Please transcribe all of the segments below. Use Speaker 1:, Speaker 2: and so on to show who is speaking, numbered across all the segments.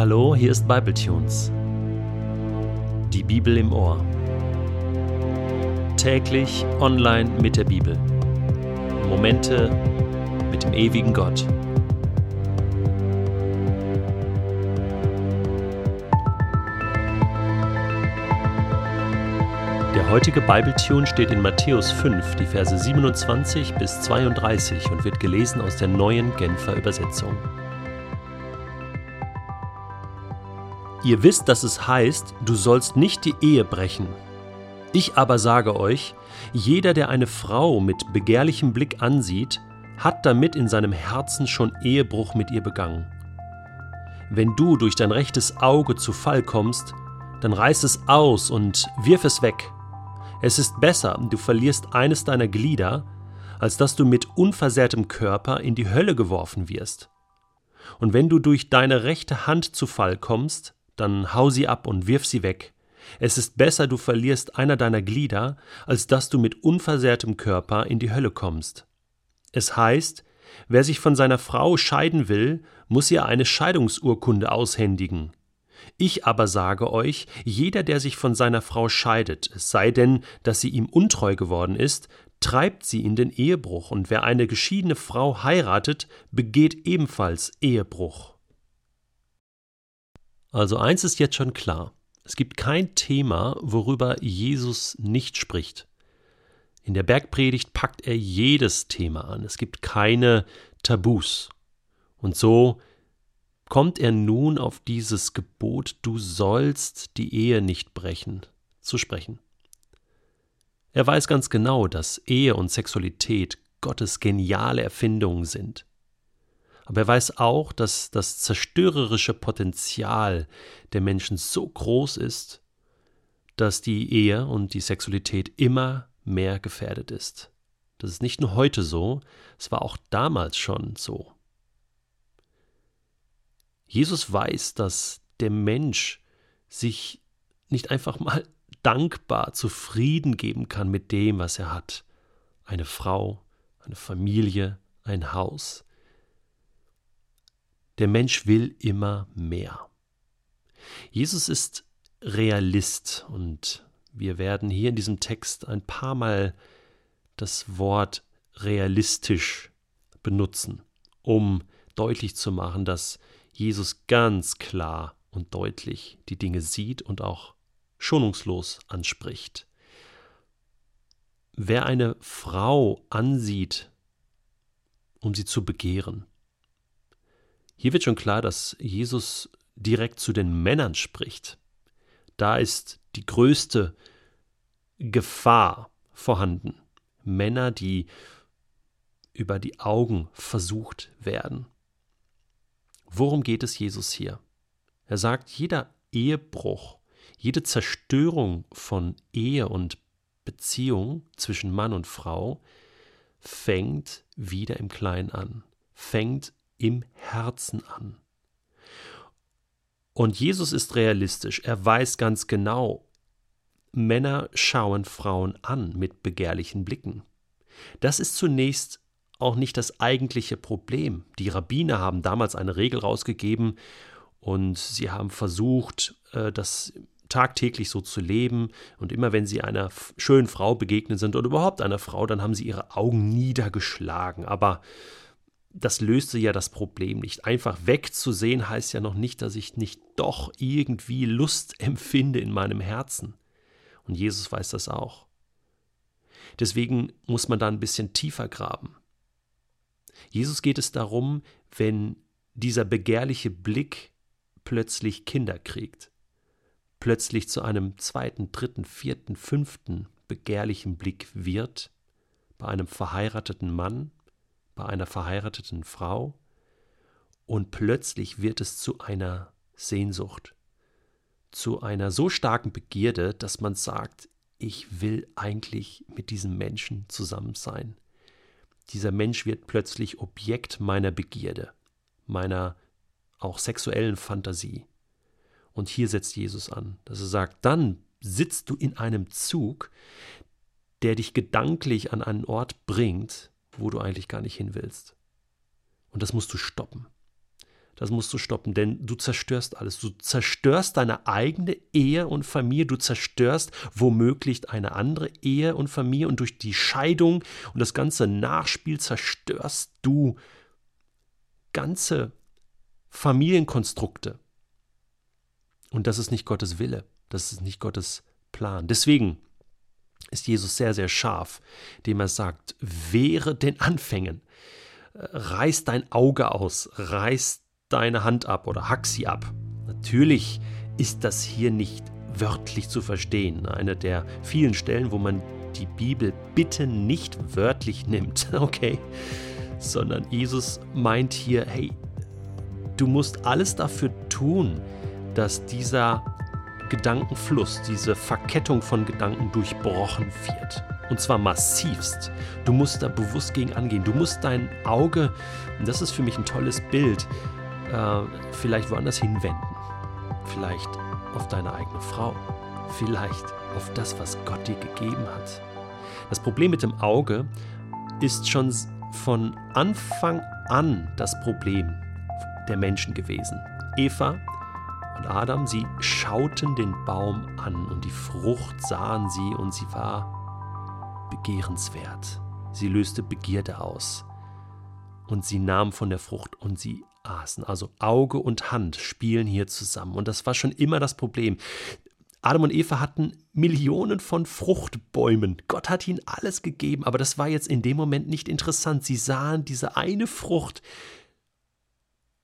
Speaker 1: Hallo, hier ist Bibletunes. Die Bibel im Ohr. Täglich online mit der Bibel. Momente mit dem ewigen Gott. Der heutige Bibletune steht in Matthäus 5, die Verse 27 bis 32 und wird gelesen aus der neuen Genfer Übersetzung. Ihr wisst, dass es heißt, du sollst nicht die Ehe brechen. Ich aber sage euch, jeder, der eine Frau mit begehrlichem Blick ansieht, hat damit in seinem Herzen schon Ehebruch mit ihr begangen. Wenn du durch dein rechtes Auge zu Fall kommst, dann reiß es aus und wirf es weg. Es ist besser, du verlierst eines deiner Glieder, als dass du mit unversehrtem Körper in die Hölle geworfen wirst. Und wenn du durch deine rechte Hand zu Fall kommst, dann hau sie ab und wirf sie weg. Es ist besser, du verlierst einer deiner Glieder, als dass du mit unversehrtem Körper in die Hölle kommst. Es heißt, wer sich von seiner Frau scheiden will, muss ihr eine Scheidungsurkunde aushändigen. Ich aber sage euch, jeder, der sich von seiner Frau scheidet, es sei denn, dass sie ihm untreu geworden ist, treibt sie in den Ehebruch, und wer eine geschiedene Frau heiratet, begeht ebenfalls Ehebruch. Also eins ist jetzt schon klar. Es gibt kein Thema, worüber Jesus nicht spricht. In der Bergpredigt packt er jedes Thema an. Es gibt keine Tabus. Und so kommt er nun auf dieses Gebot, du sollst die Ehe nicht brechen, zu sprechen. Er weiß ganz genau, dass Ehe und Sexualität Gottes geniale Erfindungen sind. Aber er weiß auch, dass das zerstörerische Potenzial der Menschen so groß ist, dass die Ehe und die Sexualität immer mehr gefährdet ist. Das ist nicht nur heute so, es war auch damals schon so. Jesus weiß, dass der Mensch sich nicht einfach mal dankbar zufrieden geben kann mit dem, was er hat. Eine Frau, eine Familie, ein Haus. Der Mensch will immer mehr. Jesus ist Realist und wir werden hier in diesem Text ein paar Mal das Wort realistisch benutzen, um deutlich zu machen, dass Jesus ganz klar und deutlich die Dinge sieht und auch schonungslos anspricht. Wer eine Frau ansieht, um sie zu begehren, hier wird schon klar, dass Jesus direkt zu den Männern spricht. Da ist die größte Gefahr vorhanden. Männer, die über die Augen versucht werden. Worum geht es Jesus hier? Er sagt, jeder Ehebruch, jede Zerstörung von Ehe und Beziehung zwischen Mann und Frau fängt wieder im Kleinen an, fängt im Herzen an. Und Jesus ist realistisch. Er weiß ganz genau, Männer schauen Frauen an mit begehrlichen Blicken. Das ist zunächst auch nicht das eigentliche Problem. Die Rabbiner haben damals eine Regel rausgegeben und sie haben versucht, äh, das tagtäglich so zu leben. Und immer wenn sie einer schönen Frau begegnet sind oder überhaupt einer Frau, dann haben sie ihre Augen niedergeschlagen. Aber das löste ja das Problem nicht. Einfach wegzusehen heißt ja noch nicht, dass ich nicht doch irgendwie Lust empfinde in meinem Herzen. Und Jesus weiß das auch. Deswegen muss man da ein bisschen tiefer graben. Jesus geht es darum, wenn dieser begehrliche Blick plötzlich Kinder kriegt, plötzlich zu einem zweiten, dritten, vierten, fünften begehrlichen Blick wird, bei einem verheirateten Mann, bei einer verheirateten Frau und plötzlich wird es zu einer Sehnsucht, zu einer so starken Begierde, dass man sagt, ich will eigentlich mit diesem Menschen zusammen sein. Dieser Mensch wird plötzlich Objekt meiner Begierde, meiner auch sexuellen Fantasie. Und hier setzt Jesus an, dass er sagt, dann sitzt du in einem Zug, der dich gedanklich an einen Ort bringt, wo du eigentlich gar nicht hin willst. Und das musst du stoppen. Das musst du stoppen, denn du zerstörst alles. Du zerstörst deine eigene Ehe und Familie, du zerstörst womöglich eine andere Ehe und Familie und durch die Scheidung und das ganze Nachspiel zerstörst du ganze Familienkonstrukte. Und das ist nicht Gottes Wille, das ist nicht Gottes Plan. Deswegen ist Jesus sehr, sehr scharf, dem er sagt, wehre den Anfängen, reiß dein Auge aus, reiß deine Hand ab oder hack sie ab. Natürlich ist das hier nicht wörtlich zu verstehen. Eine der vielen Stellen, wo man die Bibel bitte nicht wörtlich nimmt, okay? Sondern Jesus meint hier, hey, du musst alles dafür tun, dass dieser Gedankenfluss, diese Verkettung von Gedanken durchbrochen wird. Und zwar massivst. Du musst da bewusst gegen angehen. Du musst dein Auge, und das ist für mich ein tolles Bild, äh, vielleicht woanders hinwenden. Vielleicht auf deine eigene Frau. Vielleicht auf das, was Gott dir gegeben hat. Das Problem mit dem Auge ist schon von Anfang an das Problem der Menschen gewesen. Eva und Adam, sie schauten den Baum an und die Frucht sahen sie und sie war begehrenswert. Sie löste Begierde aus. Und sie nahmen von der Frucht und sie aßen. Also Auge und Hand spielen hier zusammen. Und das war schon immer das Problem. Adam und Eva hatten Millionen von Fruchtbäumen. Gott hat ihnen alles gegeben, aber das war jetzt in dem Moment nicht interessant. Sie sahen diese eine Frucht,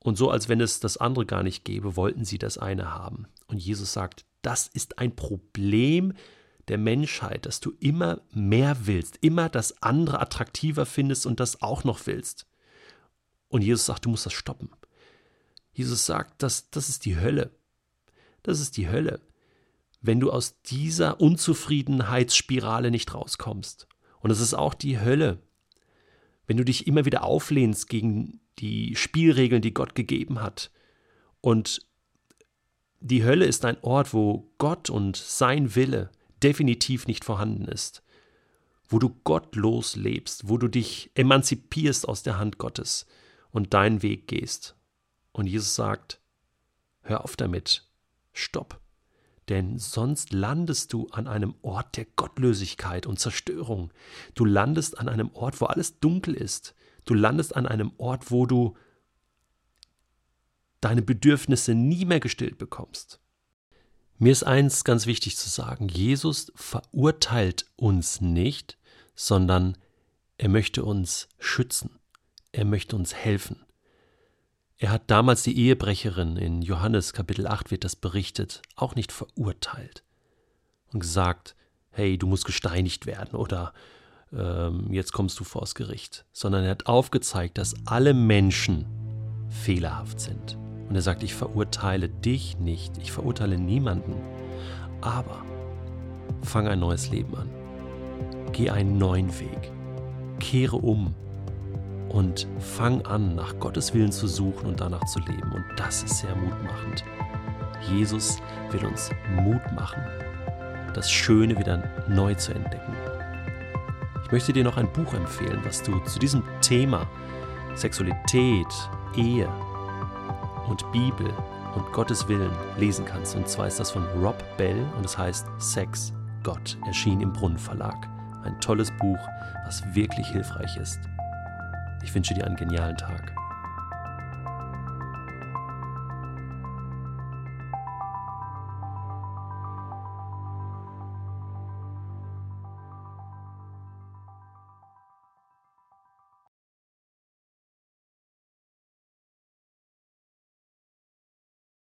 Speaker 1: und so, als wenn es das andere gar nicht gäbe, wollten sie das eine haben. Und Jesus sagt, das ist ein Problem der Menschheit, dass du immer mehr willst, immer das andere attraktiver findest und das auch noch willst. Und Jesus sagt, du musst das stoppen. Jesus sagt, das, das ist die Hölle. Das ist die Hölle, wenn du aus dieser Unzufriedenheitsspirale nicht rauskommst. Und es ist auch die Hölle, wenn du dich immer wieder auflehnst gegen die Spielregeln, die Gott gegeben hat. Und die Hölle ist ein Ort, wo Gott und sein Wille definitiv nicht vorhanden ist, wo du gottlos lebst, wo du dich emanzipierst aus der Hand Gottes und deinen Weg gehst. Und Jesus sagt, hör auf damit, stopp, denn sonst landest du an einem Ort der Gottlosigkeit und Zerstörung. Du landest an einem Ort, wo alles dunkel ist, Du landest an einem Ort, wo du deine Bedürfnisse nie mehr gestillt bekommst. Mir ist eins ganz wichtig zu sagen. Jesus verurteilt uns nicht, sondern er möchte uns schützen. Er möchte uns helfen. Er hat damals die Ehebrecherin in Johannes Kapitel 8 wird das berichtet, auch nicht verurteilt und gesagt, hey, du musst gesteinigt werden oder ähm, jetzt kommst du vors Gericht, sondern er hat aufgezeigt, dass alle Menschen fehlerhaft sind. Und er sagt, ich verurteile dich nicht, ich verurteile niemanden, aber fang ein neues Leben an. Geh einen neuen Weg. Kehre um und fang an, nach Gottes Willen zu suchen und danach zu leben. Und das ist sehr mutmachend. Jesus will uns Mut machen, das Schöne wieder neu zu entdecken. Ich möchte dir noch ein Buch empfehlen, was du zu diesem Thema Sexualität, Ehe und Bibel und Gottes Willen lesen kannst. Und zwar ist das von Rob Bell und es heißt Sex, Gott, erschien im Brunnen Verlag. Ein tolles Buch, was wirklich hilfreich ist. Ich wünsche dir einen genialen Tag.